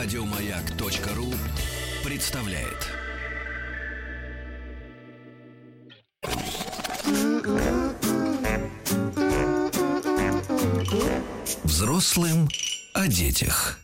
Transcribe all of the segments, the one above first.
Радиомаяк.ру представляет. Взрослым о детях.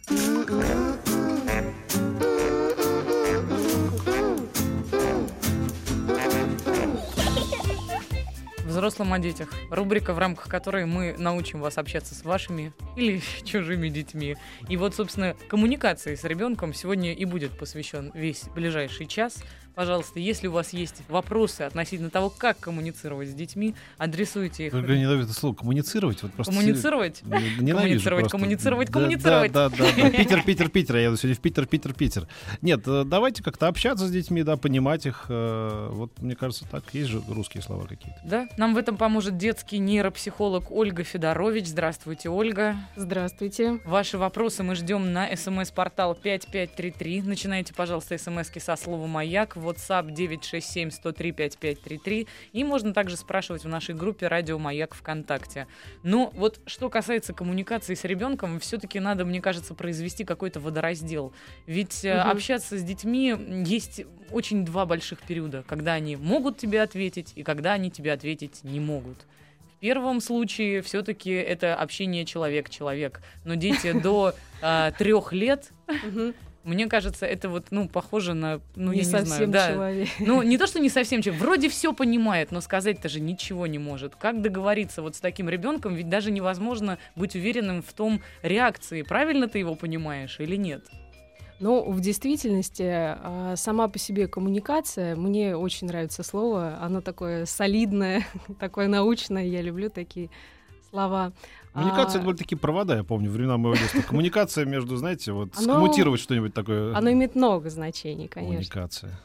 Взрослым о детях. Рубрика, в рамках которой мы научим вас общаться с вашими или чужими детьми. И вот, собственно, коммуникации с ребенком сегодня и будет посвящен весь ближайший час. Пожалуйста, если у вас есть вопросы относительно того, как коммуницировать с детьми, адресуйте их. Только ненавижу это слово коммуницировать. Вот просто Коммуницировать? Ненавижу Коммуницировать, просто. коммуницировать, Да, коммуницировать. Да, да, да, да. Питер, Питер, Питер. Я еду сегодня в Питер, Питер, Питер. Нет, э, давайте как-то общаться с детьми, да, понимать их. э, Вот мне кажется, так. Есть же русские слова какие-то. Да, нам в этом поможет детский нейропсихолог Ольга Федорович. Здравствуйте, Ольга. Здравствуйте. Ваши вопросы мы ждем на смс-портал 5533. Начинайте, пожалуйста, смски со слова «Маяк» WhatsApp 967-103-5533. И можно также спрашивать в нашей группе «Радио Маяк ВКонтакте». Но вот что касается коммуникации с ребенком, все-таки надо, мне кажется, произвести какой-то водораздел. Ведь Мгм. общаться с детьми есть очень два больших периода, когда они могут тебе ответить и когда они тебе ответить не могут. В первом случае все-таки это общение человек-человек. Но дети до трех лет, мне кажется, это вот, ну, похоже на, ну, не я не совсем знаю, да. человек. Ну, не то, что не совсем человек, вроде все понимает, но сказать-то же ничего не может. Как договориться вот с таким ребенком? Ведь даже невозможно быть уверенным в том реакции, правильно ты его понимаешь или нет. Но в действительности а, сама по себе коммуникация, мне очень нравится слово, оно такое солидное, такое научное, я люблю такие слова. Коммуникация, А, это были такие провода, я помню, времена моего детства. Коммуникация между, знаете, вот Оно- скоммутировать что-нибудь такое. Оно имеет много значений, конечно. Коммуникация.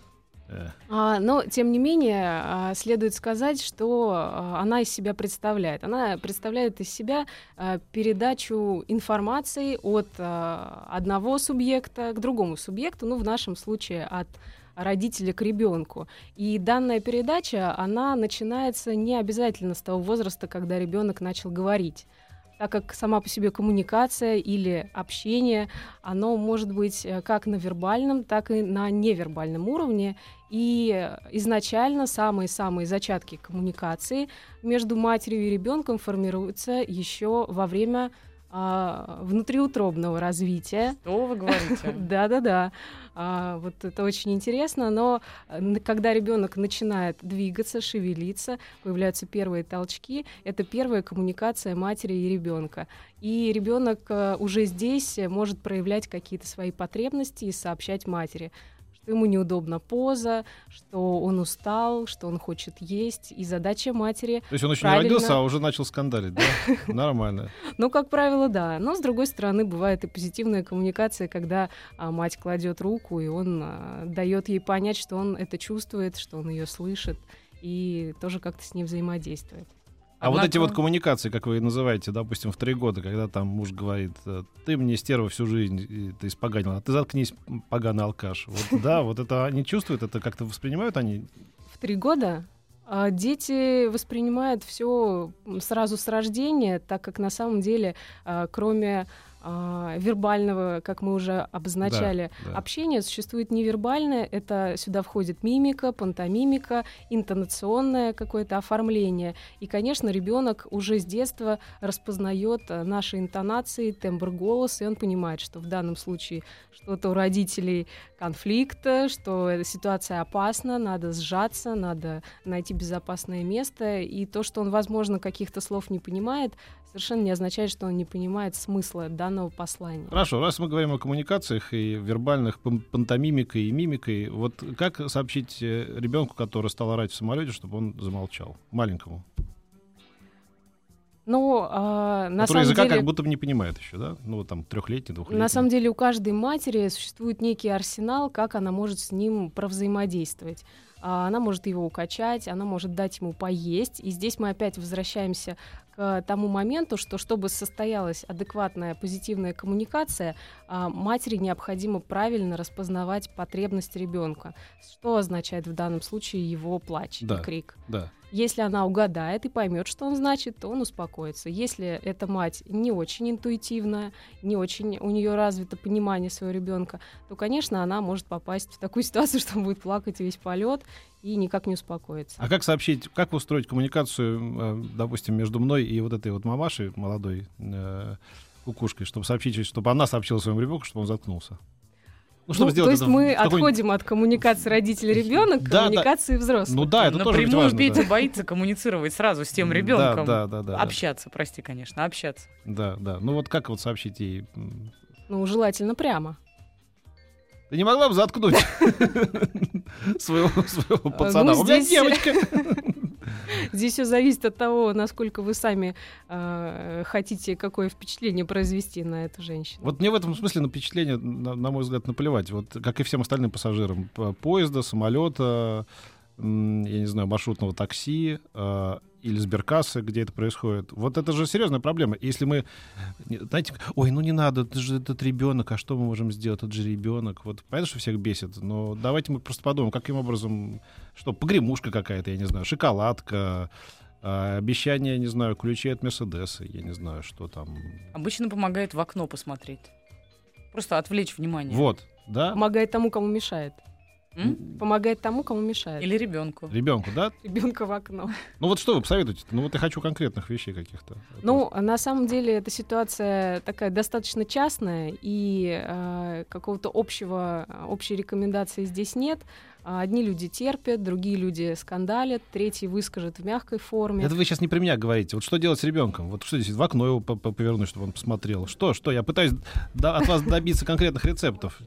Э. А, но, тем не менее, а, следует сказать, что а, она из себя представляет. Она представляет из себя а, передачу информации от одного субъекта к другому субъекту, ну, в нашем случае от родителя к ребенку. И данная передача, она начинается не обязательно с того возраста, когда ребенок начал говорить так как сама по себе коммуникация или общение, оно может быть э, как на вербальном, так и на невербальном уровне. И изначально самые-самые зачатки коммуникации между матерью и ребенком формируются еще во время а, внутриутробного развития. Что вы говорите? Да-да-да. А, вот это очень интересно, но когда ребенок начинает двигаться, шевелиться, появляются первые толчки, это первая коммуникация матери и ребенка. И ребенок э, уже здесь может проявлять какие-то свои потребности и сообщать матери что ему неудобна поза, что он устал, что он хочет есть. И задача матери То есть он еще Правильно. не родился, а уже начал скандалить, да? Нормально. Ну, как правило, да. Но, с другой стороны, бывает и позитивная коммуникация, когда а, мать кладет руку, и он а, дает ей понять, что он это чувствует, что он ее слышит, и тоже как-то с ней взаимодействует. А вот эти вот коммуникации, как вы называете, допустим, в три года, когда там муж говорит, э, ты мне стерва всю жизнь, ты испоганила, а ты заткнись, поганый алкаш. Вот да, вот это они чувствуют, это как-то воспринимают они. В три года а, дети воспринимают все сразу с рождения, так как на самом деле, а, кроме а, вербального, как мы уже обозначали, Да, да. Общение существует невербальное, это сюда входит мимика, пантомимика, интонационное какое-то оформление. И, конечно, ребенок уже с детства распознает э, наши интонации, тембр голоса, и он понимает, что в данном случае что-то у родителей конфликт, что ситуация опасна, надо сжаться, надо найти безопасное место. И то, что он, возможно, каких-то слов не понимает, совершенно не означает, что он не понимает смысла данного послания. Хорошо, раз мы говорим о коммуникациях и вербальных пан- пантомимикой и мимикой, вот как сообщить ребенку, который стал орать в самолете, чтобы он замолчал? Маленькому. Ну, а, на который самом языка деле... как будто бы не понимает еще, да? Ну, вот там трехлетний, двухлетний. На самом деле у каждой матери существует некий арсенал, как она может с ним провзаимодействовать. А, Она может его укачать, она может дать ему поесть. И здесь мы опять возвращаемся к тому моменту, что чтобы состоялась адекватная позитивная коммуникация, а, матери необходимо правильно распознавать потребность ребенка. Что означает в данном случае его плач Да. и крик? Да. Если она угадает и поймет, что он значит, то он успокоится. Если эта мать не очень интуитивная, не очень у нее развито понимание своего ребенка, то, конечно, она может попасть в такую ситуацию, что он будет плакать весь полет и никак не успокоится. А как сообщить, как устроить коммуникацию, э, допустим, между мной и вот этой вот мамашей молодой э, кукушкой, чтобы сообщить, чтобы она сообщила своему ребенку, чтобы он заткнулся? Ну, чтобы ну, сделать то есть это мы отходим от коммуникации родитель-ребенок к да, коммуникации да. взрослых. Ну да, это Напрямую тоже важно, Петя да. боится коммуницировать сразу с тем ребенком. Да, да, да, да. Общаться, прости, конечно, общаться. Да, да. Ну вот как вот сообщить ей? Ну, желательно прямо. Ты не могла бы заткнуть своего, а, пацана? Ну, У меня девочка. Здесь все зависит от того, насколько вы сами э, хотите какое впечатление произвести на эту женщину. Вот мне в этом смысле на впечатление, на, на мой взгляд, наплевать. Вот как и всем остальным пассажирам поезда, самолета, я не знаю, маршрутного такси э, или сберкассы, где это происходит. Вот это же серьезная проблема. Если мы, знаете, ой, ну не надо, это же этот ребенок, а что мы можем сделать? Это же ребенок. Вот понятно, что всех бесит, но давайте мы просто подумаем, каким образом, что, погремушка какая-то, я не знаю, шоколадка, э, обещание, не знаю, ключи от Мерседеса, я не знаю, что там. Обычно помогает в окно посмотреть. Просто отвлечь внимание. Вот, да? Помогает тому, кому мешает. М? Помогает тому, кому мешает. Или ребенку. Ребенку, да? Ребенка в окно. Ну вот что вы посоветуете? Ну вот я хочу конкретных вещей каких-то. Ну, на самом деле эта ситуация такая достаточно частная, и э, какого-то общего, общей рекомендации здесь нет. Одни люди терпят, другие люди скандалят, третий выскажет в мягкой форме. Это вы сейчас не про меня говорите. Вот что делать с ребенком? Вот что здесь в окно его повернуть, чтобы он посмотрел? Что, что? Я пытаюсь от вас добиться конкретных рецептов.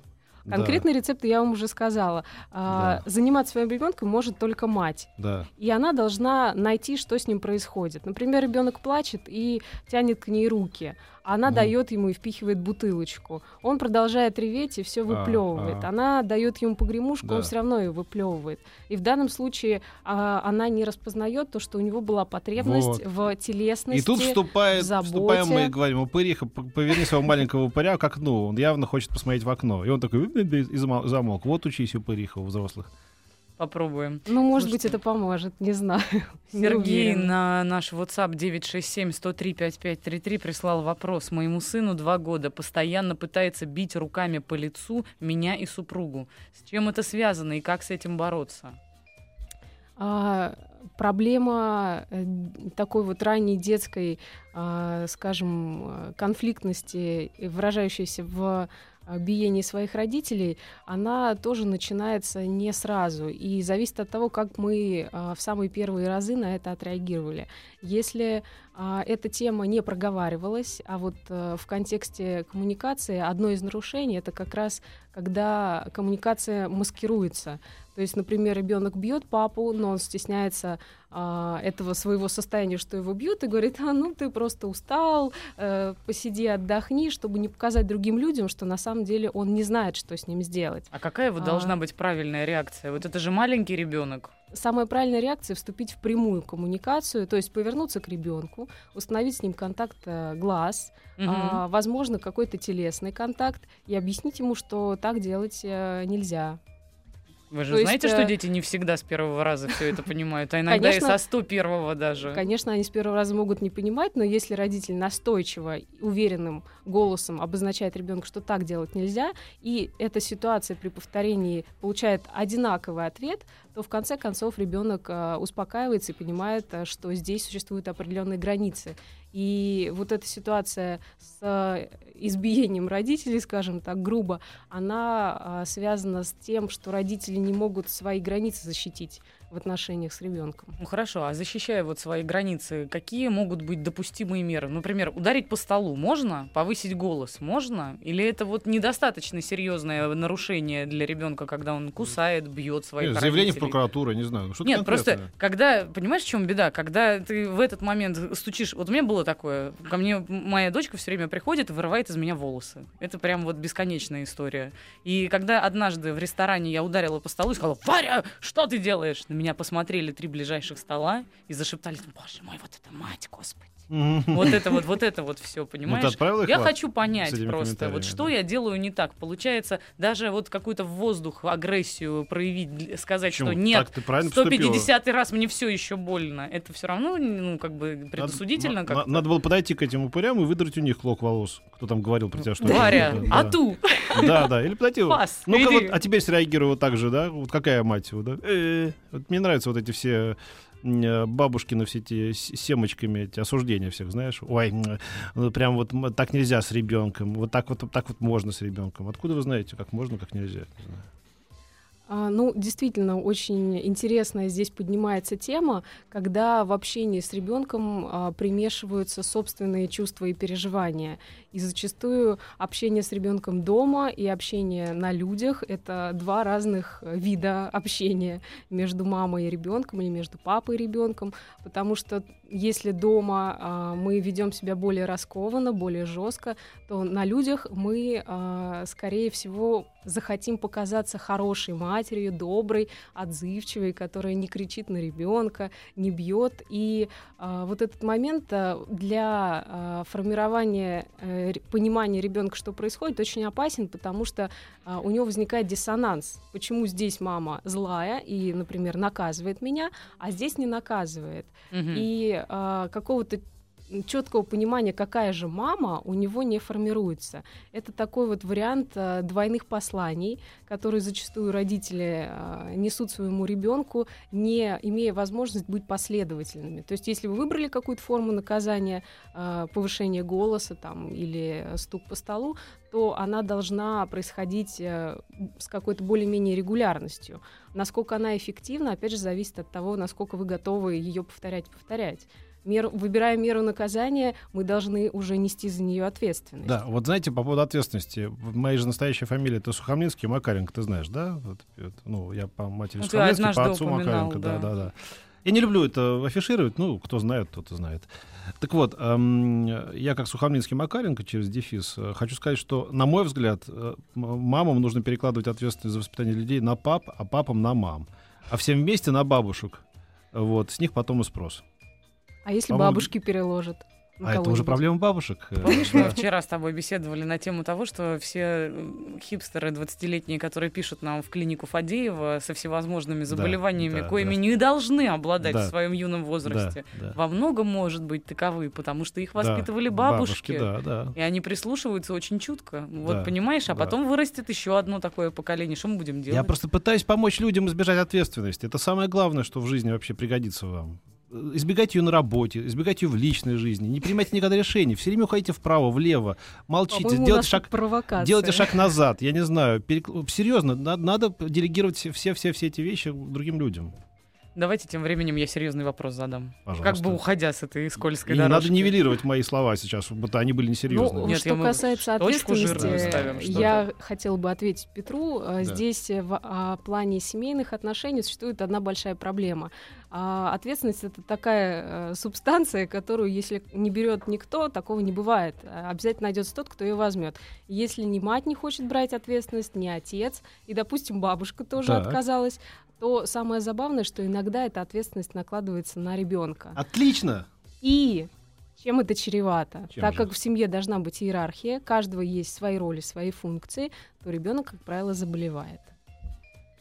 Конкретный да. рецепт я вам уже сказала. А, да. Заниматься своим ребенком может только мать. Да. И она должна найти, что с ним происходит. Например, ребенок плачет и тянет к ней руки. Она mm. дает ему и впихивает бутылочку. Он продолжает реветь и все выплевывает. А, а. Она дает ему погремушку, да. он все равно ее выплевывает. И в данном случае а, она не распознает то, что у него была потребность вот. в телесности. И тут вступает, в вступаем мы и говорим, упыриха, поверни своего маленького упыря к окну. Он явно хочет посмотреть в окно. И он такой, и замолк. Вот учись упыриха у взрослых. Попробуем. Ну, может Слушайте, быть, это поможет, не знаю. Сергей на наш WhatsApp 967-103-5533 прислал вопрос. Моему сыну два года. Постоянно пытается бить руками по лицу меня и супругу. С чем это связано и как с этим бороться? А, проблема э, такой вот ранней детской, а, скажем, конфликтности, выражающейся в биении своих родителей, она тоже начинается не сразу и зависит от того, как мы а, в самые первые разы на это отреагировали. Если а, эта тема не проговаривалась, а вот а, в контексте коммуникации одно из нарушений это как раз когда коммуникация маскируется. То есть, например, ребенок бьет папу, но он стесняется а, этого своего состояния, что его бьют, и говорит, а ну ты просто устал, э, посиди, отдохни, чтобы не показать другим людям, что на самом деле он не знает, что с ним сделать. А какая вот а... должна быть правильная реакция? Вот это же маленький ребенок. Самая правильная реакция вступить в прямую коммуникацию, то есть повернуться к ребенку, установить с ним контакт э, глаз, угу. а, возможно какой-то телесный контакт и объяснить ему, что так делать э, нельзя. Вы же То знаете, есть, что э, дети не всегда с первого раза все это понимают, а иногда конечно, и со 101 даже. Конечно, они с первого раза могут не понимать, но если родитель настойчиво, уверенным голосом обозначает ребенку, что так делать нельзя, и эта ситуация при повторении получает одинаковый ответ, то в конце концов ребенок э, успокаивается и понимает, э, что здесь существуют определенные границы. И вот эта ситуация с избиением родителей, скажем так, грубо, она связана с тем, что родители не могут свои границы защитить в отношениях с ребенком. Ну хорошо, а защищая вот свои границы, какие могут быть допустимые меры? Например, ударить по столу можно? Повысить голос можно? Или это вот недостаточно серьезное нарушение для ребенка, когда он кусает, бьет своих Нет, Заявление в прокуратуру, не знаю. Что Нет, просто когда, понимаешь, в чем беда? Когда ты в этот момент стучишь, вот у меня было такое, ко мне моя дочка все время приходит и вырывает из меня волосы. Это прям вот бесконечная история. И когда однажды в ресторане я ударила по столу и сказала, Варя, что ты делаешь? На меня посмотрели три ближайших стола и зашептали, боже мой, вот это мать, господи. Вот это вот, вот это вот все, Ну, понимаешь? Я хочу понять просто, вот что да? я делаю не так. Получается, даже вот какую-то в воздух агрессию проявить, сказать, Почему? что нет, Так ты правильно поступила. 150 раз мне все еще больно. Это все равно, ну, как бы предосудительно Надо, как на- надо было подойти к этим упырям и выдрать у них клок волос. Кто там говорил про тебя, что... Варя, Да, а да. ту? Да, да, или подойти... Пас, иди. вот, а теперь среагирую вот так же, да? Вот какая мать его, да? Э, Вот мне нравятся вот эти все бабушкины все эти семочками эти осуждения всех, знаешь? Ой, ну прям вот так нельзя с ребенком, вот так вот так вот можно с ребенком. Откуда вы знаете, как можно, как нельзя? Не знаю. А, Ну, действительно, очень интересная здесь поднимается тема, когда в общении с ребенком а, примешиваются собственные чувства и переживания. И зачастую общение с ребенком дома и общение на людях это два разных э, вида общения между мамой и ребенком или между папой и ребенком, потому что если дома а, мы ведем себя более раскованно, более жестко, то на людях мы, а, скорее всего, захотим показаться хорошей матерью, доброй, отзывчивой, которая не кричит на ребенка, не бьет. И а, вот этот момент а, для а, формирования ре- понимания ребенка, что происходит, очень опасен, потому что а, у него возникает диссонанс. Почему здесь мама злая и, например, наказывает меня, а здесь не наказывает? Мгм. И а, какого-то четкого понимания, какая же мама, у него не формируется. Это такой вот вариант а, двойных посланий, которые зачастую родители а, несут своему ребенку, не имея возможность быть последовательными. То есть, если вы выбрали какую-то форму наказания, а, повышение голоса там, или стук по столу, то она должна происходить э, с какой-то более-менее регулярностью. Насколько она эффективна, опять же, зависит от того, насколько вы готовы ее повторять повторять. Меру, выбирая меру наказания, мы должны уже нести за нее ответственность. Да, вот знаете, по поводу ответственности. В- Моя же настоящая фамилия это Сухомлинский Макаренко, ты знаешь, да? Вот, вот, ну, я по матери Ну, Сухомлинский, по отцу Макаренко, да, да. да, да. Я не люблю это афишировать, ну, кто знает, тот и знает. Так вот, эм, я как Сухомлинский Макаренко через дефис э, хочу сказать, что, на мой взгляд, э, мамам нужно перекладывать ответственность за воспитание людей на пап, а папам на мам. А всем вместе на бабушек. Вот, с них потом и спрос. А если По-моему, бабушки переложат? на А это уже проблема бабушек. Э, Помнишь, мы вчера с тобой беседовали на тему того, что все хипстеры 20-летние, которые пишут нам в клинику Фадеева со всевозможными заболеваниями, да, коими да. не должны обладать Да. в своем юном возрасте, Да, да. во многом может быть таковы, потому что их Да, воспитывали бабушки. да, да. И они прислушиваются очень чутко. Вот Да, понимаешь, а да. потом вырастет еще одно такое поколение. Что мы будем делать? Я просто пытаюсь помочь людям избежать ответственности. Это самое главное, что в жизни вообще пригодится вам. Избегайте ее на работе, избегайте ее в личной жизни. Не принимайте никогда решений. Все время уходите вправо, влево. Молчите, делайте шаг, делайте шаг назад. Я не знаю. перек- Серьезно, на- надо делегировать все-все все эти вещи другим людям. Давайте тем временем я серьезный вопрос задам. Пожалуйста. Как бы уходя с этой скользкой И не надо дорожки. нивелировать мои слова сейчас, будто они были несерьезные. Ну, Нет, что касается ответственности, ставим, я хотела бы ответить Петру. Да. Э, Здесь э, в а, плане семейных отношений существует одна большая проблема. А, ответственность это такая э, субстанция, которую, если не берет никто, такого не бывает. А, Обязательно найдется тот, кто ее возьмет. Если ни мать не хочет брать ответственность, ни отец, и, допустим, бабушка тоже Так. отказалась, то самое забавное, что иногда эта ответственность накладывается на ребенка. Отлично! И чем это чревато? Чем так же? как в семье должна быть иерархия, каждого есть свои роли, свои функции, то ребенок, как правило, заболевает.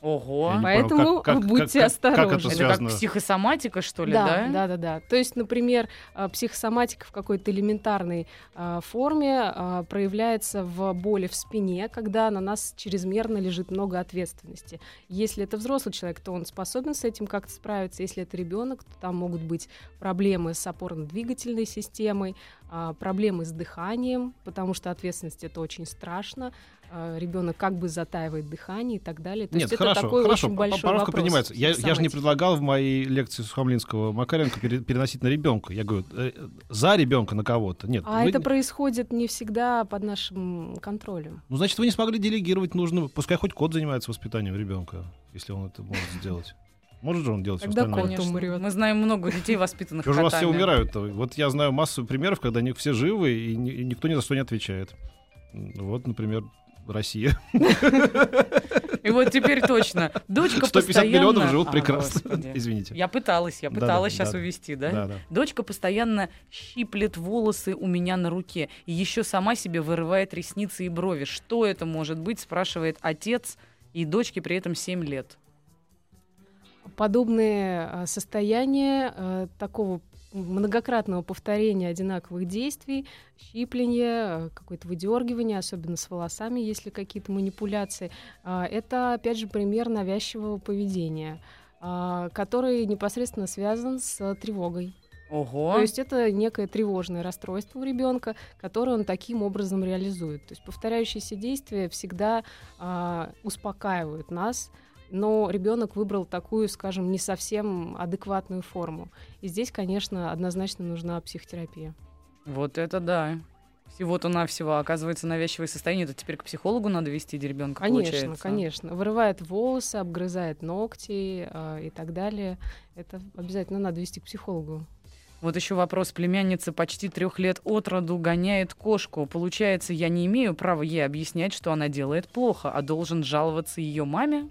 Ого. Поэтому как- как- будьте как- как это осторожны. Это как психосоматика, что ли, да, да? да, да, да. То есть, например, а, психосоматика в какой-то элементарной а, форме а, проявляется в боли в спине, когда на нас чрезмерно лежит много ответственности. Если это взрослый человек, то он способен с этим как-то справиться. Если это ребенок, то там могут быть проблемы с опорно-двигательной системой, проблемы с дыханием, потому что ответственность это очень страшно. Ребенок как бы затаивает дыхание и так далее. То Нет, есть хорошо, это такой хорошо, очень большой вопрос. принимается. Я, я же не предлагал в моей лекции Сухомлинского Макаренко пере- переносить на ребенка. Я говорю, э, за ребенка на кого-то. Нет. А вы- это происходит не всегда под нашим контролем. Ну, значит, вы не смогли делегировать нужно. Пускай хоть кот занимается воспитанием ребенка, если он это может сделать. Может же он делать Тогда остальное? кот Конечно. умрет. Мы знаем много детей, воспитанных же у вас все умирают Вот я знаю массу примеров, когда они все живы, и, ни- и никто ни за что не отвечает. Вот, например, Россия. И вот теперь точно. Дочка 150 постоянно... миллионов живут А, прекрасно. господи. Извините. Я пыталась, я пыталась да, сейчас да. увести, да? Да, да. Дочка постоянно щиплет волосы у меня на руке. И еще сама себе вырывает ресницы и брови. Что это может быть, спрашивает отец, и дочке при этом 7 лет. Подобные э, состояния э, такого многократного повторения одинаковых действий, щипления, э, какое-то выдергивание, особенно с волосами, если какие-то манипуляции, э, это, опять же, пример навязчивого поведения, э, который непосредственно связан с тревогой. Ого. То есть это некое тревожное расстройство у ребенка, которое он таким образом реализует. То есть повторяющиеся действия всегда а, успокаивают нас, но ребенок выбрал такую, скажем, не совсем адекватную форму. И здесь, конечно, однозначно нужна психотерапия. Вот это да. Всего-то навсего, оказывается, навязчивое состояние. Это теперь к психологу надо вести ребенка, Конечно, получается. конечно. Вырывает волосы, обгрызает ногти а, и так далее. Это обязательно надо вести к психологу. Вот еще вопрос. Племянница почти трех лет от роду гоняет кошку. Получается, я не имею права ей объяснять, что она делает плохо, а должен жаловаться ее маме?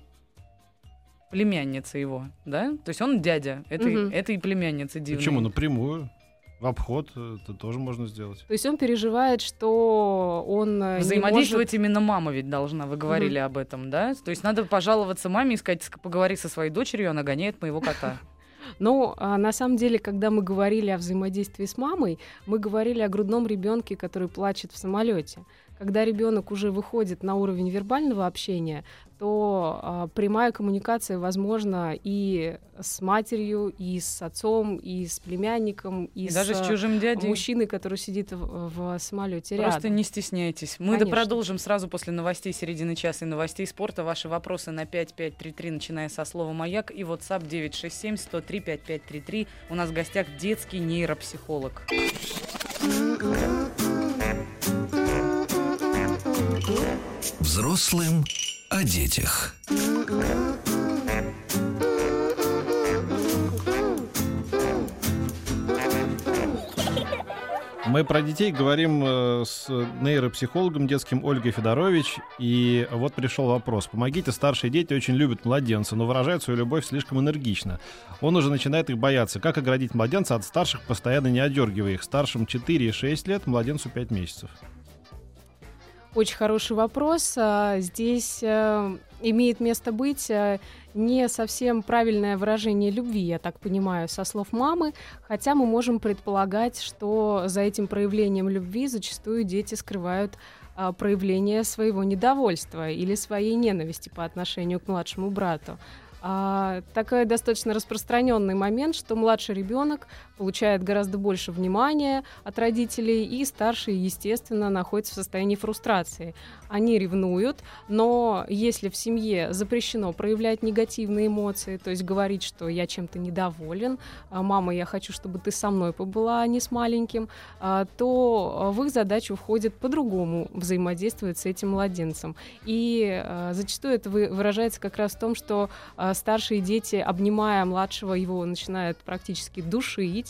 Племянница его, да? То есть он дядя этой, Мгм. этой племянницы дивной. Почему? Напрямую. В обход э, это тоже можно сделать. То есть он переживает, что он э, Взаимодействовать именно мама ведь должна, вы говорили об этом, да? То есть надо пожаловаться маме и сказать, «Ск- поговори со своей дочерью, она гоняет моего кота. Но а, на самом деле, когда мы говорили о взаимодействии с мамой, мы говорили о грудном ребенке, который плачет в самолете. Когда ребенок уже выходит на уровень вербального общения, то а, прямая коммуникация возможна и с матерью, и с отцом, и с племянником, и, И даже с чужим дядей. мужчиной, который сидит в, в самолете Просто рядом. не стесняйтесь. Мы да Конечно. продолжим сразу после новостей середины часа и новостей спорта. Ваши вопросы на 5533, начиная со слова «Маяк» и WhatsApp 967-103-5533. У нас в гостях детский нейропсихолог. Взрослым о детях. Мы про детей говорим э, с нейропсихологом детским Ольгой Федорович. И вот пришел вопрос. Помогите, старшие дети очень любят младенца, но выражают свою любовь слишком энергично. Он уже начинает их бояться. Как оградить младенца от старших, постоянно не одергивая их? Старшим 4 и 6 лет, младенцу 5 месяцев. Очень хороший вопрос. А, Здесь э, имеет место быть э, не совсем правильное выражение любви, я так понимаю, со слов мамы, хотя мы можем предполагать, что за этим проявлением любви зачастую дети скрывают а, проявление своего недовольства или своей ненависти по отношению к младшему брату. А, такой достаточно распространенный момент, что младший ребенок получает гораздо больше внимания от родителей, и старшие, естественно, находятся в состоянии фрустрации. Они ревнуют, но если в семье запрещено проявлять негативные эмоции, то есть говорить, что я чем-то недоволен, а, мама, я хочу, чтобы ты со мной побыла, а не с маленьким, а, то в их задачу входит по-другому взаимодействовать с этим младенцем. И а, зачастую это вы- выражается как раз в том, что а, старшие дети, обнимая младшего, его начинают практически душить,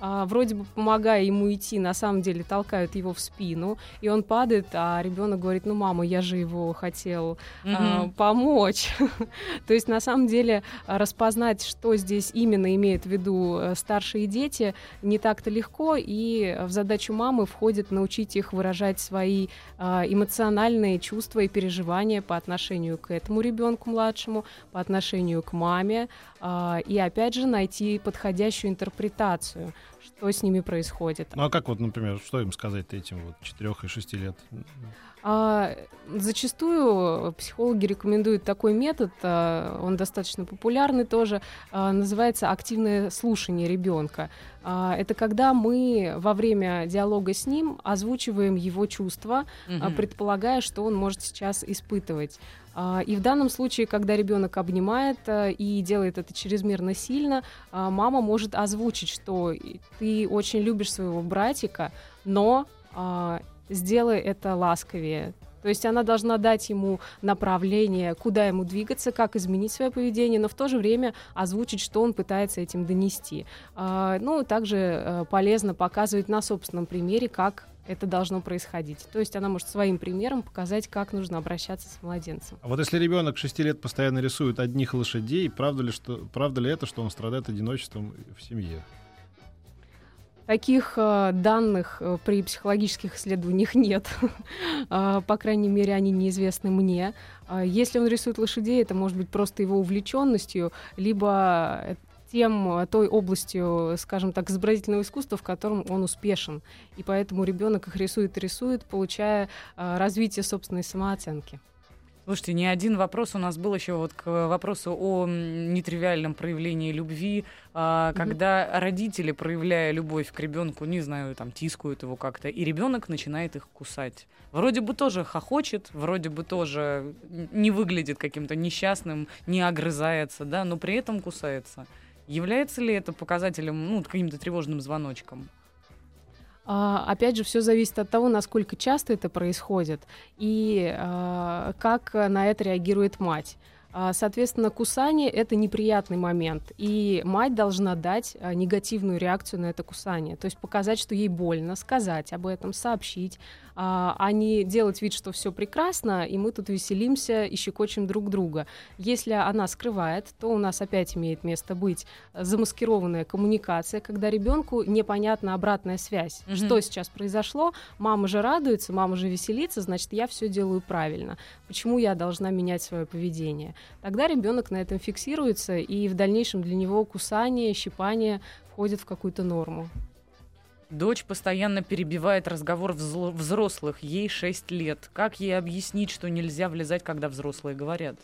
а, вроде бы помогая ему идти, на самом деле толкают его в спину, и он падает, а ребенок говорит, ну, мама, я же его хотел а, Мгм. помочь. То есть, на самом деле, а, распознать, что здесь именно имеют в виду э, старшие дети, не так-то легко, и в задачу мамы входит научить их выражать свои а, эмоциональные чувства и переживания по отношению к этому ребенку младшему, по отношению к маме, а, и опять же найти подходящую интерпретацию, что с ними происходит. Ну а как вот, например, что им сказать этим вот 4 и 6 лет? А, зачастую психологи рекомендуют такой метод, а, он достаточно популярный тоже, а, называется активное слушание ребенка. А, это когда мы во время диалога с ним озвучиваем его чувства, а, Мгм. предполагая, что он может сейчас испытывать. А, И в данном случае, когда ребенок обнимает а, и делает это чрезмерно сильно, а, мама может озвучить, что ты очень любишь своего братика, но а, сделай это ласковее. То есть она должна дать ему направление, куда ему двигаться, как изменить свое поведение, но в то же время озвучить, что он пытается этим донести. Ну, также э, полезно показывать на собственном примере, как это должно происходить. То есть она может своим примером показать, как нужно обращаться с младенцем. А вот если ребенок 6 лет постоянно рисует одних лошадей, правда ли, что, правда ли это, что он страдает одиночеством в семье? Таких э, данных э, при психологических исследованиях нет. э, по крайней мере, они неизвестны мне. Э, если он рисует лошадей, это может быть просто его увлеченностью, либо тем, э, той областью, скажем так, изобразительного искусства, в котором он успешен. И поэтому ребенок их рисует и рисует, получая э, развитие собственной самооценки. Слушайте, не один вопрос у нас был еще вот к вопросу о нетривиальном проявлении любви, а, когда mm-hmm. родители, проявляя любовь к ребенку, не знаю, там тискают его как-то, и ребенок начинает их кусать. Вроде бы тоже хохочет, вроде бы тоже не выглядит каким-то несчастным, не огрызается, да, но при этом кусается. Является ли это показателем, ну, каким-то тревожным звоночком? А, опять же, все зависит от того, насколько часто это происходит и а, как на это реагирует мать. А, соответственно, кусание — это неприятный момент, и мать должна дать негативную реакцию на это кусание, то есть показать, что ей больно, сказать об этом, сообщить, а, а не делать вид, что все прекрасно, и мы тут веселимся и щекочем друг друга. Если она скрывает, то у нас опять имеет место быть замаскированная коммуникация, когда ребенку непонятна обратная связь. Mm-hmm. Что сейчас произошло? Мама же радуется, мама же веселится, значит, я все делаю правильно. Почему я должна менять свое поведение? Тогда ребенок на этом фиксируется, и в дальнейшем для него кусание, щипание входит в какую-то норму. Дочь постоянно перебивает разговор взрослых, ей 6 лет. Как ей объяснить, что нельзя влезать, когда взрослые говорят?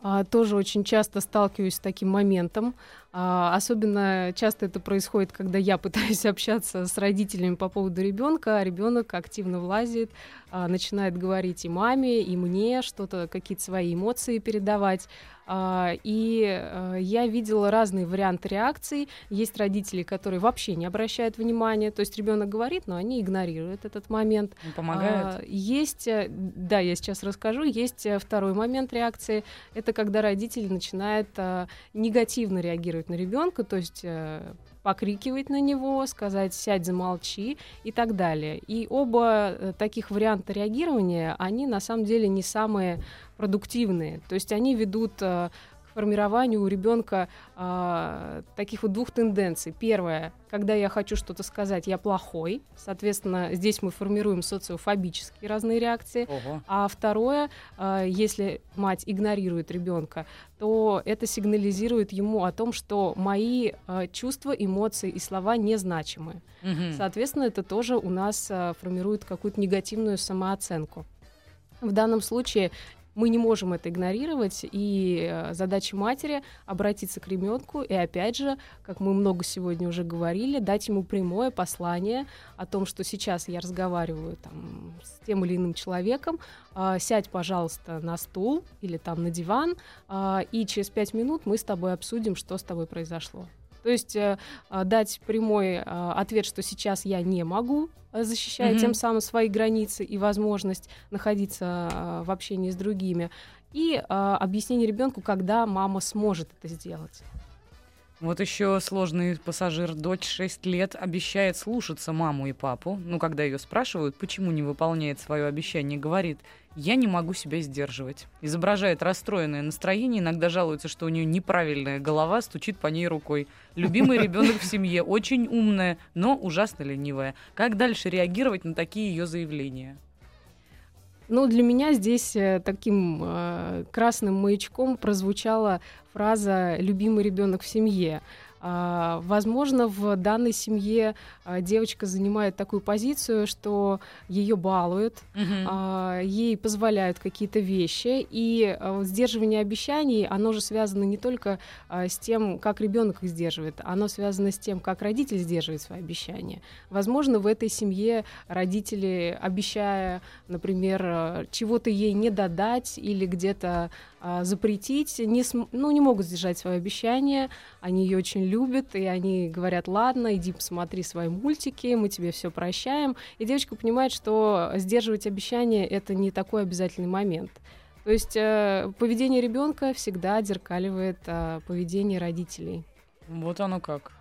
А, тоже очень часто сталкиваюсь с таким моментом. А, особенно часто это происходит, когда я пытаюсь общаться с родителями по поводу ребенка, а ребенок активно влазит, а, начинает говорить и маме, и мне, что-то, какие-то свои эмоции передавать. А, и а, я видела разные варианты реакций. Есть родители, которые вообще не обращают внимания, то есть ребенок говорит, но они игнорируют этот момент. Помогают. А, есть, э, да, я сейчас расскажу. Есть э, второй момент реакции. Это когда родители начинают негативно реагировать на ребенка, то есть э, покрикивать на него, сказать «сядь, замолчи» и так далее. И оба таких варианта реагирования, они на самом деле не самые продуктивные. То есть они ведут э, формированию у ребенка э, таких вот двух тенденций. Первое, когда я хочу что-то сказать, я плохой. Соответственно, здесь мы формируем социофобические разные реакции. Ого. А второе, э, если мать игнорирует ребенка, то это сигнализирует ему о том, что мои э, чувства, эмоции и слова незначимы. Угу. Соответственно, это тоже у нас э, формирует какую-то негативную самооценку. В данном случае мы не можем это игнорировать, и э, задача матери обратиться к ребенку и опять же, как мы много сегодня уже говорили, дать ему прямое послание о том, что сейчас я разговариваю там, с тем или иным человеком, э, сядь, пожалуйста, на стул или там на диван, э, и через пять минут мы с тобой обсудим, что с тобой произошло. То есть э, а, дать прямой э, ответ, что сейчас я не могу, э, защищая mm-hmm. тем самым свои границы и возможность находиться э, в общении с другими. И э, объяснение ребенку, когда мама сможет это сделать. Вот еще сложный пассажир, дочь 6 лет, обещает слушаться маму и папу. Ну, когда ее спрашивают, почему не выполняет свое обещание, говорит, я не могу себя сдерживать. Изображает расстроенное настроение, иногда жалуется, что у нее неправильная голова, стучит по ней рукой. Любимый ребенок в семье, очень умная, но ужасно ленивая. Как дальше реагировать на такие ее заявления? Ну, для меня здесь э, таким э, красным маячком прозвучала фраза «любимый ребенок в семье». А, возможно, в данной семье а, девочка занимает такую позицию, что ее балуют, uh-huh. ей позволяют какие-то вещи, и сдерживание обещаний, оно же связано не только с тем, как ребенок их сдерживает, оно связано с тем, как родитель сдерживает свои обещания. Возможно, в этой семье родители, обещая, например, чего-то ей не додать или где-то а, запретить, не, ну, не могут сдержать свое обещание, они ее очень любят, и они говорят, ладно, иди посмотри свои мультики, мы тебе все прощаем. И девочка понимает, что сдерживать обещание — это не такой обязательный момент. То есть э, поведение ребенка всегда отзеркаливает э, поведение родителей. Вот оно как.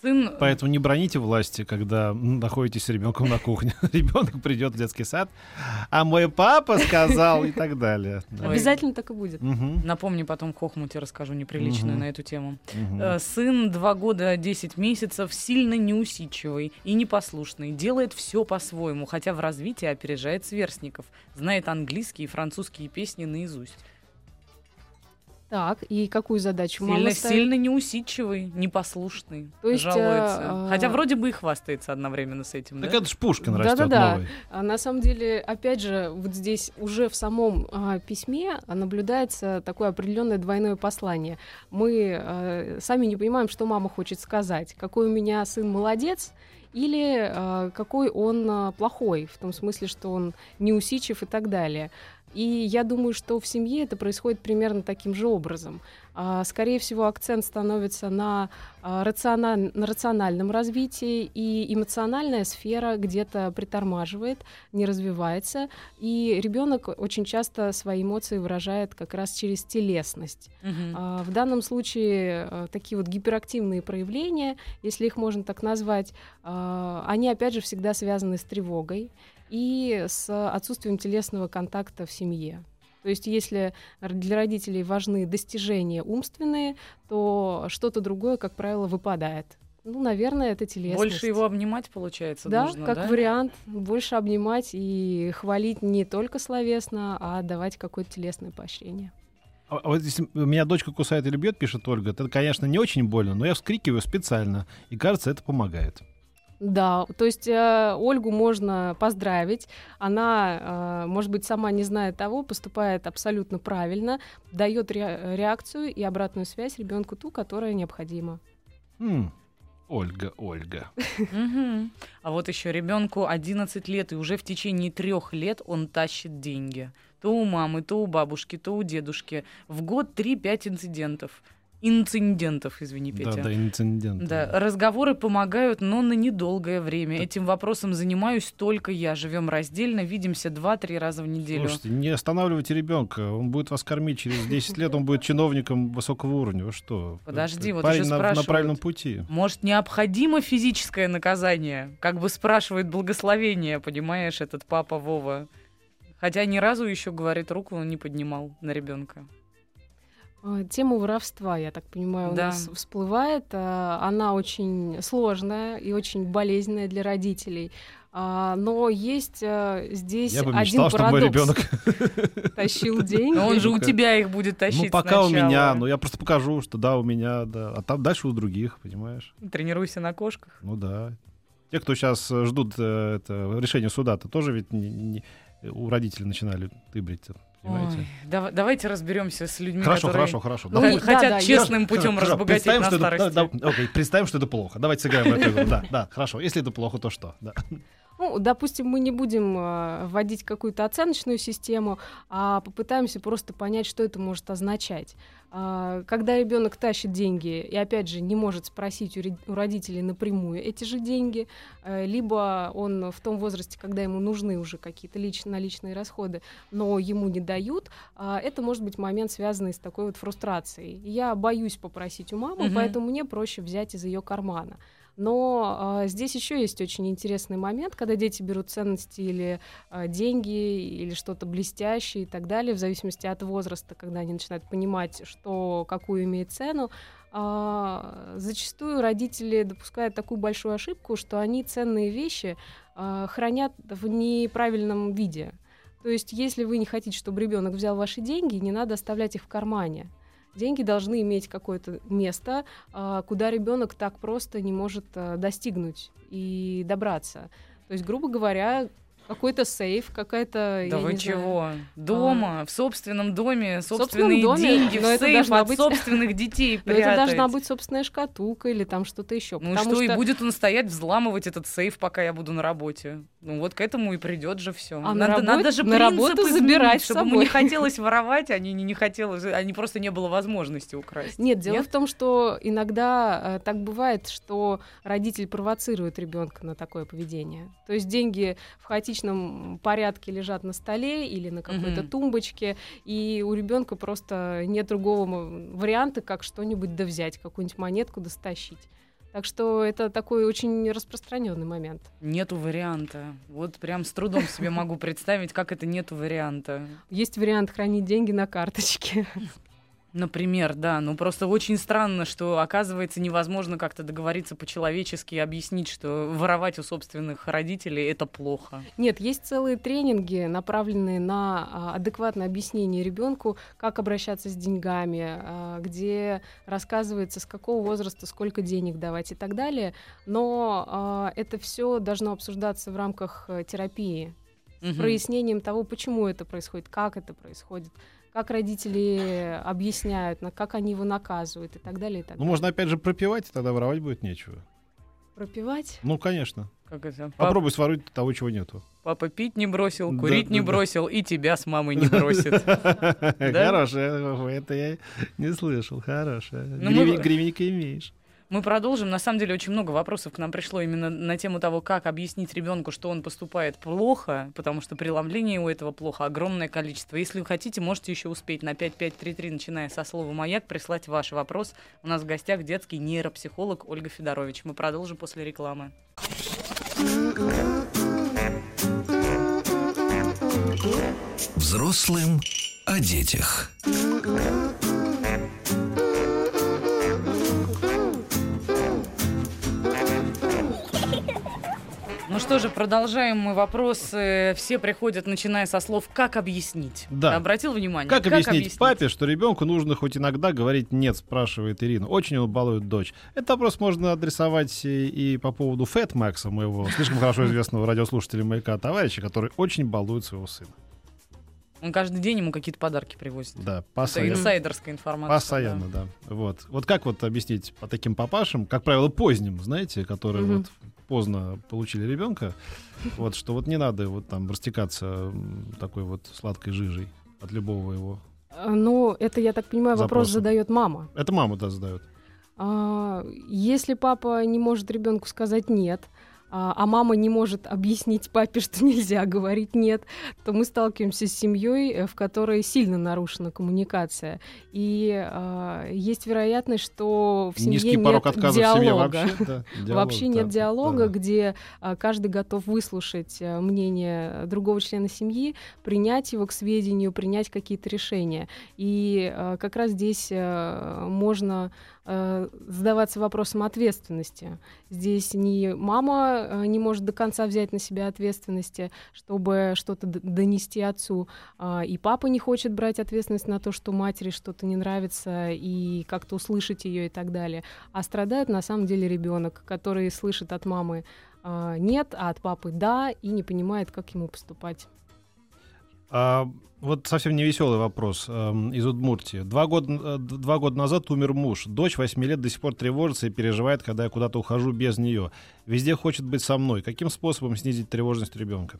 Сын... Поэтому не броните власти, когда находитесь с ребенком на кухне. Ребенок придет в детский сад, а мой папа сказал и так далее. Обязательно так и будет. Мгм, Напомни, потом Хохмуте расскажу неприличную на эту тему. Э, Сын два года 10 месяцев, сильно неусидчивый и непослушный, делает все по-своему, хотя в развитии опережает сверстников, знает английские и французские песни наизусть. Так, и какую задачу мама Сильно, ставит? сильно неусидчивый, непослушный, То есть, жалуется. э, Хотя вроде бы и хвастается одновременно с этим, Так да? это ж Пушкин растет Да-да-да. новый. А на самом деле, опять же, вот здесь уже в самом а, письме наблюдается такое определенное двойное послание. Мы а, сами не понимаем, что мама хочет сказать. Какой у меня сын молодец или а, какой он а, плохой, в том смысле, что он неусидчив и так далее. И я думаю, что в семье это происходит примерно таким же образом. А, Скорее всего, акцент становится на, а, рациона- на рациональном развитии, и эмоциональная сфера где-то притормаживает, не развивается, и ребенок очень часто свои эмоции выражает как раз через телесность. А, В данном случае э, такие вот гиперактивные проявления, если их можно так назвать, они опять же всегда связаны с тревогой и с отсутствием телесного контакта в семье. То есть если для родителей важны достижения умственные, то что-то другое, как правило, выпадает. Ну, наверное, это телесность. Больше его обнимать, получается, да, нужно, как да? вариант, больше обнимать и хвалить не только словесно, а давать какое-то телесное поощрение. А а вот если меня дочка кусает или бьет, пишет Ольга, это, конечно, не очень больно, но я вскрикиваю специально, и кажется, это помогает. Да, то есть э, Ольгу можно поздравить. Она, э, может быть, сама не зная того, поступает абсолютно правильно, дает ре- реакцию и обратную связь ребенку ту, которая необходима. М, Ольга, Ольга. А вот еще ребенку 11 лет, и уже в течение трех лет он тащит деньги. То у мамы, то у бабушки, то у дедушки. В год 3-5 инцидентов. Инцидентов, извини, Да, Петя. да, инцидент. Да, разговоры помогают, но на недолгое время. Этим вопросом занимаюсь только я. Живем раздельно, видимся 2-3 раза в неделю. Слушайте, не останавливайте ребенка, он будет вас кормить через 10 лет, он будет чиновником высокого уровня. Вы что? Подожди, вот Парень еще на, на правильном пути. Может, необходимо физическое наказание? Как бы спрашивает благословение, понимаешь, этот папа Вова. Хотя ни разу еще, говорит, руку он не поднимал на ребенка. Э, Тема воровства, я так понимаю, у Да. нас всплывает. Э, Она очень сложная и очень болезненная для родителей. А, Но есть э, здесь Я бы один мечтал, чтобы мой парадокс. ребенок. тащил деньги. Но он же у тебя их будет тащить Ну, пока у сначала. меня, но я просто покажу, что да, у меня, да. А там дальше у других, понимаешь? Тренируйся на кошках. Ну да. Те, кто сейчас ждут э, это, решения суда-то тоже ведь не- не- у родителей начинали тыбрить, понимаете? Ой, дав- давайте разберемся с людьми, Хорошо, которые хорошо, хорошо. Ну, да, хотят да, честным Хорошо, путем хорошо, разбогатеть представим, на что это- старости. да, да, окей, представим, что это плохо. Давайте сыграем в эту игру. Да, да, хорошо. Если это плохо, то что? Да. Ну, допустим, мы не будем э, вводить какую-то оценочную систему, а попытаемся просто понять, что это может означать. А, когда ребенок тащит деньги и, опять же, не может спросить у, родителей напрямую эти же деньги, э, либо он в том возрасте, когда ему нужны уже какие-то лич- наличные расходы, но ему не дают, а, это может быть момент, связанный с такой вот фрустрацией. Я боюсь попросить у мамы, Мгм. поэтому мне проще взять из ее кармана. Но а, здесь еще есть очень интересный момент, когда дети берут ценности или а, деньги, или что-то блестящее и так далее, в зависимости от возраста, когда они начинают понимать, что какую имеет цену. а, зачастую родители допускают такую большую ошибку, что они ценные вещи а, хранят в неправильном виде. То есть, если вы не хотите, чтобы ребенок взял ваши деньги, не надо оставлять их в кармане. Деньги должны иметь какое-то место, а, куда ребенок так просто не может а, достигнуть и добраться. То есть, грубо говоря, какой-то сейф, какая-то. Да вы не знаю, чего? Дома, в собственном доме, собственном собственные доме, деньги в но это сейф от быть- собственных детей Но это должна прятать. быть собственная шкатулка или там что-то еще. Ну и что, и будет он стоять, взламывать этот сейф, пока я буду на работе. Ну вот к этому и придет же все. А на надо, работе- надо же на работу изменить, забирать чтобы ему не хотелось воровать, они не, не хотелось, они просто не было возможности украсть. Нет, дело Нет? в том, что иногда э, так бывает, что родитель провоцирует ребенка на такое поведение. То есть деньги в хаотичном порядке лежат на столе или на какой-то Мгм. тумбочке, и у ребенка просто нет другого варианта, как что-нибудь да взять, какую-нибудь монетку достащить. Так что это такой очень распространенный момент. Нету варианта. Вот прям с трудом себе могу представить, как это нету варианта. Есть вариант хранить деньги на карточке. Например, да. Ну просто очень странно, что оказывается невозможно как-то договориться по-человечески и объяснить, что воровать у собственных родителей это плохо. Нет, есть целые тренинги, направленные на а, адекватное объяснение ребенку, как обращаться с деньгами, а, где рассказывается, с какого возраста сколько денег давать и так далее. Но а, это все должно обсуждаться в рамках э, терапии с Мгм. прояснением того, почему это происходит, как это происходит, как родители объясняют, на- как они его наказывают и так далее. И так Ну, далее. можно опять же пропивать, и тогда воровать будет нечего. Пропивать? Ну, конечно. Как это? Пап- Попробуй своровать того, чего нету. Папа пить не бросил, Да, курить не да, да. бросил, и тебя с мамой не бросит. Хорошая, это я не слышал. Хорошая. Ну, мы- Гривен- Гривенника имеешь. Мы продолжим. На самом деле очень много вопросов к нам пришло именно на тему того, как объяснить ребенку, что он поступает плохо, потому что преломление у этого плохо огромное количество. Если вы хотите, можете еще успеть на 5533, начиная со слова «Маяк», прислать ваш вопрос. У нас в гостях детский нейропсихолог Ольга Федорович. Мы продолжим после рекламы. Взрослым о детях. Ну что же, продолжаем мы вопросы. Все приходят, начиная со слов «как объяснить?». Да. Обратил внимание? Как объяснить папе, что ребенку нужно хоть иногда говорить «нет», спрашивает Ирина. Очень он балует дочь. Этот вопрос можно адресовать и, и по поводу Фэт Макса, моего слишком хорошо известного радиослушателя «Маяка» товарища, который очень балует своего сына. Он каждый день ему какие-то подарки привозит. Да, Это постоянно. инсайдерская информация. Постоянно, да. Вот. вот как вот объяснить по таким папашам, как правило, поздним, знаете, которые Мгм. вот поздно получили ребенка, вот что вот не надо вот там растекаться такой вот сладкой жижей от любого его. А, Ну, это, я так понимаю, вопрос Запроса. задает мама. Это мама, да, задает. А, Если папа не может ребенку сказать нет, а а мама не может объяснить папе, что нельзя говорить нет, то мы сталкиваемся с семьей, э, в которой сильно нарушена коммуникация. И а, есть вероятность, что в семье Низкий нет порог отказа в семье диалога. вообще. да, диалог, Вообще нет да, диалога, да. где а, каждый готов выслушать а, мнение другого члена семьи, принять его к сведению, принять какие-то решения. И а, как раз здесь а, можно а, задаваться вопросом ответственности. Здесь не мама а, не может до конца взять на себя ответственности, чтобы что-то донести отцу, а, и папа не хочет брать ответственность на то, что матери что-то не нравится, и как-то услышать ее и так далее. А страдает на самом деле ребенок, который слышит от мамы а, нет, а от папы да, и не понимает, как ему поступать. А, вот совсем не веселый вопрос эм, из Удмуртии. Два года, э, два года назад умер муж. Дочь 8 лет до сих пор тревожится и переживает, когда я куда-то ухожу без нее. Везде хочет быть со мной. Каким способом снизить тревожность ребенка?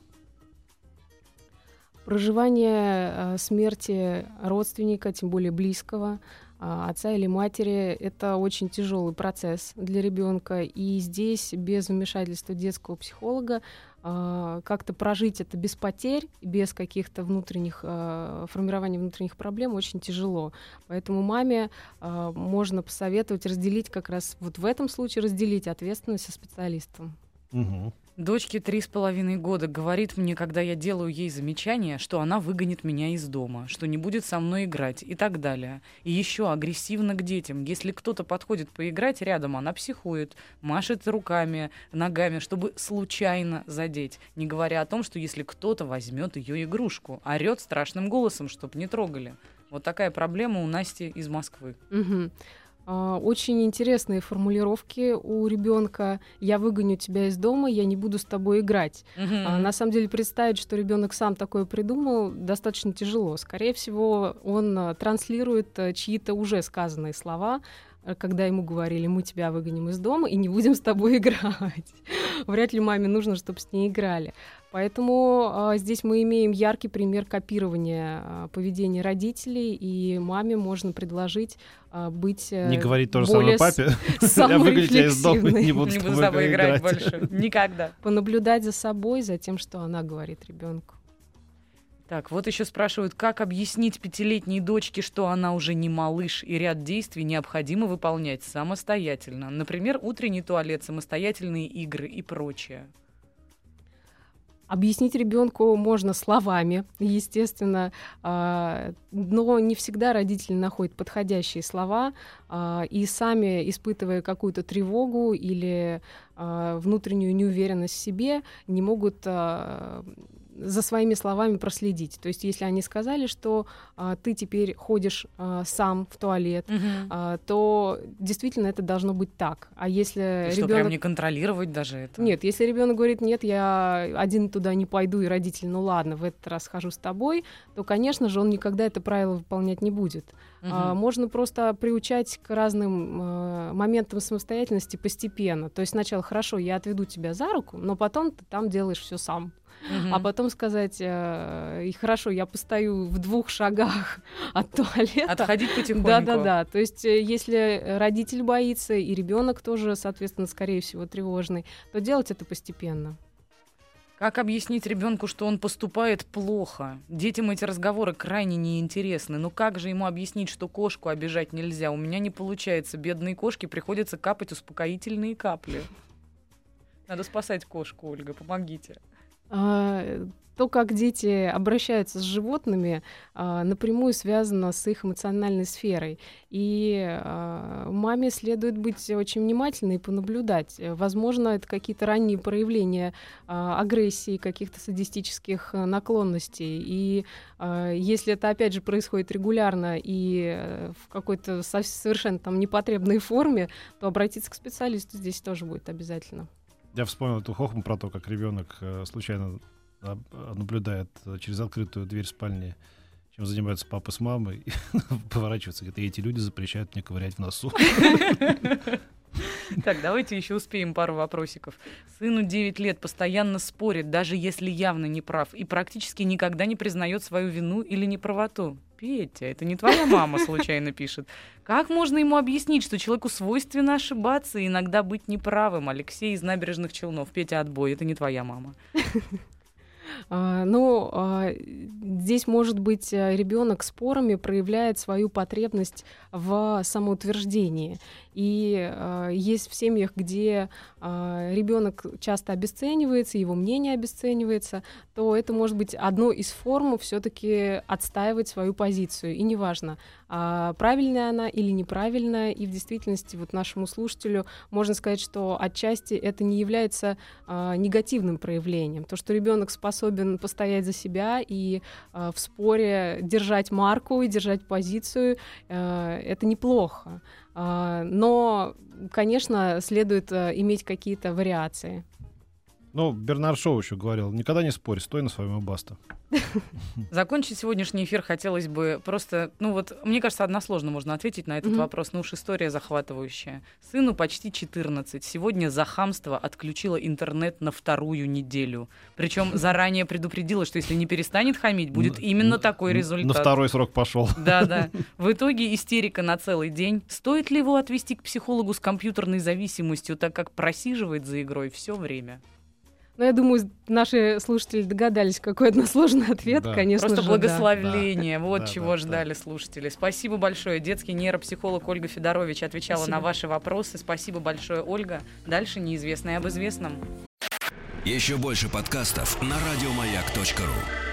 Проживание э, смерти родственника, тем более близкого, а, отца или матери, это очень тяжелый процесс для ребенка. И здесь без вмешательства детского психолога а, как-то прожить это без потерь, без каких-то внутренних а, формирования внутренних проблем очень тяжело. Поэтому маме а, можно посоветовать разделить как раз вот в этом случае разделить ответственность со специалистом. Мгм. Дочке три с половиной года говорит мне, когда я делаю ей замечание, что она выгонит меня из дома, что не будет со мной играть и так далее. И еще агрессивно к детям. Если кто-то подходит поиграть рядом, она психует, машет руками, ногами, чтобы случайно задеть. Не говоря о том, что если кто-то возьмет ее игрушку, орет страшным голосом, чтобы не трогали. Вот такая проблема у Насти из Москвы. Мгм. А, Очень интересные формулировки у ребенка. Я выгоню тебя из дома, я не буду с тобой играть. А, на самом деле представить, что ребенок сам такое придумал, достаточно тяжело. Скорее всего, он а, транслирует а, чьи-то уже сказанные слова, когда ему говорили, мы тебя выгоним из дома и не будем с тобой играть. Вряд ли маме нужно, чтобы с ней играли. Поэтому а, здесь мы имеем яркий пример копирования а, поведения родителей, и маме можно предложить а, быть э, Не говорить то же самое с- папе. Я выгоню тебя из дома, не буду с тобой играть. больше. Никогда. понаблюдать за собой, за тем, что она говорит ребенку. Так, вот еще спрашивают, как объяснить пятилетней дочке, что она уже не малыш, и ряд действий необходимо выполнять самостоятельно. Например, утренний туалет, самостоятельные игры и прочее. Объяснить ребенку можно словами, естественно, а, но не всегда родители находят подходящие слова и сами, испытывая какую-то тревогу или а, внутреннюю неуверенность в себе, не могут за своими словами проследить. То есть, если они сказали, что а, ты теперь ходишь а, сам в туалет, угу. а, то действительно это должно быть так. А если ребенок... прям не контролировать даже это? Нет, если ребенок говорит, нет, я один туда не пойду, и родитель, ну ладно, в этот раз хожу с тобой, то, конечно же, он никогда это правило выполнять не будет. Угу. А, можно просто приучать к разным а, моментам самостоятельности постепенно. То есть сначала хорошо, я отведу тебя за руку, но потом ты там делаешь все сам угу. а потом сказать, э, и хорошо, я постою в двух шагах от туалета. Отходить потихоньку. Да-да-да. То есть, э, если родитель боится, и ребенок тоже, соответственно, скорее всего, тревожный, то делать это постепенно. Как объяснить ребенку, что он поступает плохо? Детям эти разговоры крайне неинтересны. Но как же ему объяснить, что кошку обижать нельзя? У меня не получается. Бедные кошки приходится капать успокоительные капли. Надо спасать кошку, Ольга, помогите. А, то, как дети обращаются с животными, а, напрямую связано с их эмоциональной сферой. И а, маме следует быть очень внимательной и понаблюдать. Возможно, это какие-то ранние проявления агрессии, каких-то садистических наклонностей. И если это, опять же, происходит регулярно и э, в какой-то совершенно там непотребной форме, то обратиться к специалисту здесь тоже будет обязательно. Я вспомнил эту хохму про то, как ребенок э, случайно наблюдает через открытую дверь спальни, чем занимаются папа с мамой, поворачивается, говорит, и эти люди запрещают мне ковырять в носу. Так, давайте еще успеем пару вопросиков. Сыну 9 лет постоянно спорит, даже если явно не прав, и практически никогда не признает свою вину или неправоту. Петя, это не твоя мама случайно пишет. Как можно ему объяснить, что человеку свойственно ошибаться и иногда быть неправым? Алексей из набережных Челнов. Петя, отбой, это не твоя мама. А, ну, а, здесь, может быть, э, ребенок спорами проявляет свою потребность в самоутверждении. И э, есть в семьях, где ребенок часто обесценивается, его мнение обесценивается, то это может быть одной из форм все-таки отстаивать свою позицию. И неважно, э, правильная она или неправильная. И в действительности вот нашему слушателю можно сказать, что отчасти это не является э, негативным проявлением. То, что ребенок способен постоять за себя и э, в споре держать марку и держать позицию, э, это неплохо. А, но, конечно, следует э, иметь какие-то вариации. Ну, Бернар Шоу еще говорил, никогда не спорь, стой на своем и баста. Закончить сегодняшний эфир хотелось бы просто, ну вот, мне кажется, односложно можно ответить на этот mm-hmm. вопрос, ну уж история захватывающая. Сыну почти 14. Сегодня за хамство отключила интернет на вторую неделю. Причем заранее предупредила, что если не перестанет хамить, будет именно такой результат. На второй срок пошел. Да, да. В итоге истерика на целый день. Стоит ли его отвести к психологу с компьютерной зависимостью, так как просиживает за игрой все время? Ну, я думаю, наши слушатели догадались, какой односложный ответ, да. конечно Просто же, благословление, да. вот да, чего да, ждали да. слушатели. Спасибо большое. Детский нейропсихолог Ольга Федорович отвечала Спасибо. на ваши вопросы. Спасибо большое, Ольга. Дальше неизвестное об известном. Еще больше подкастов на радиомаяк.ру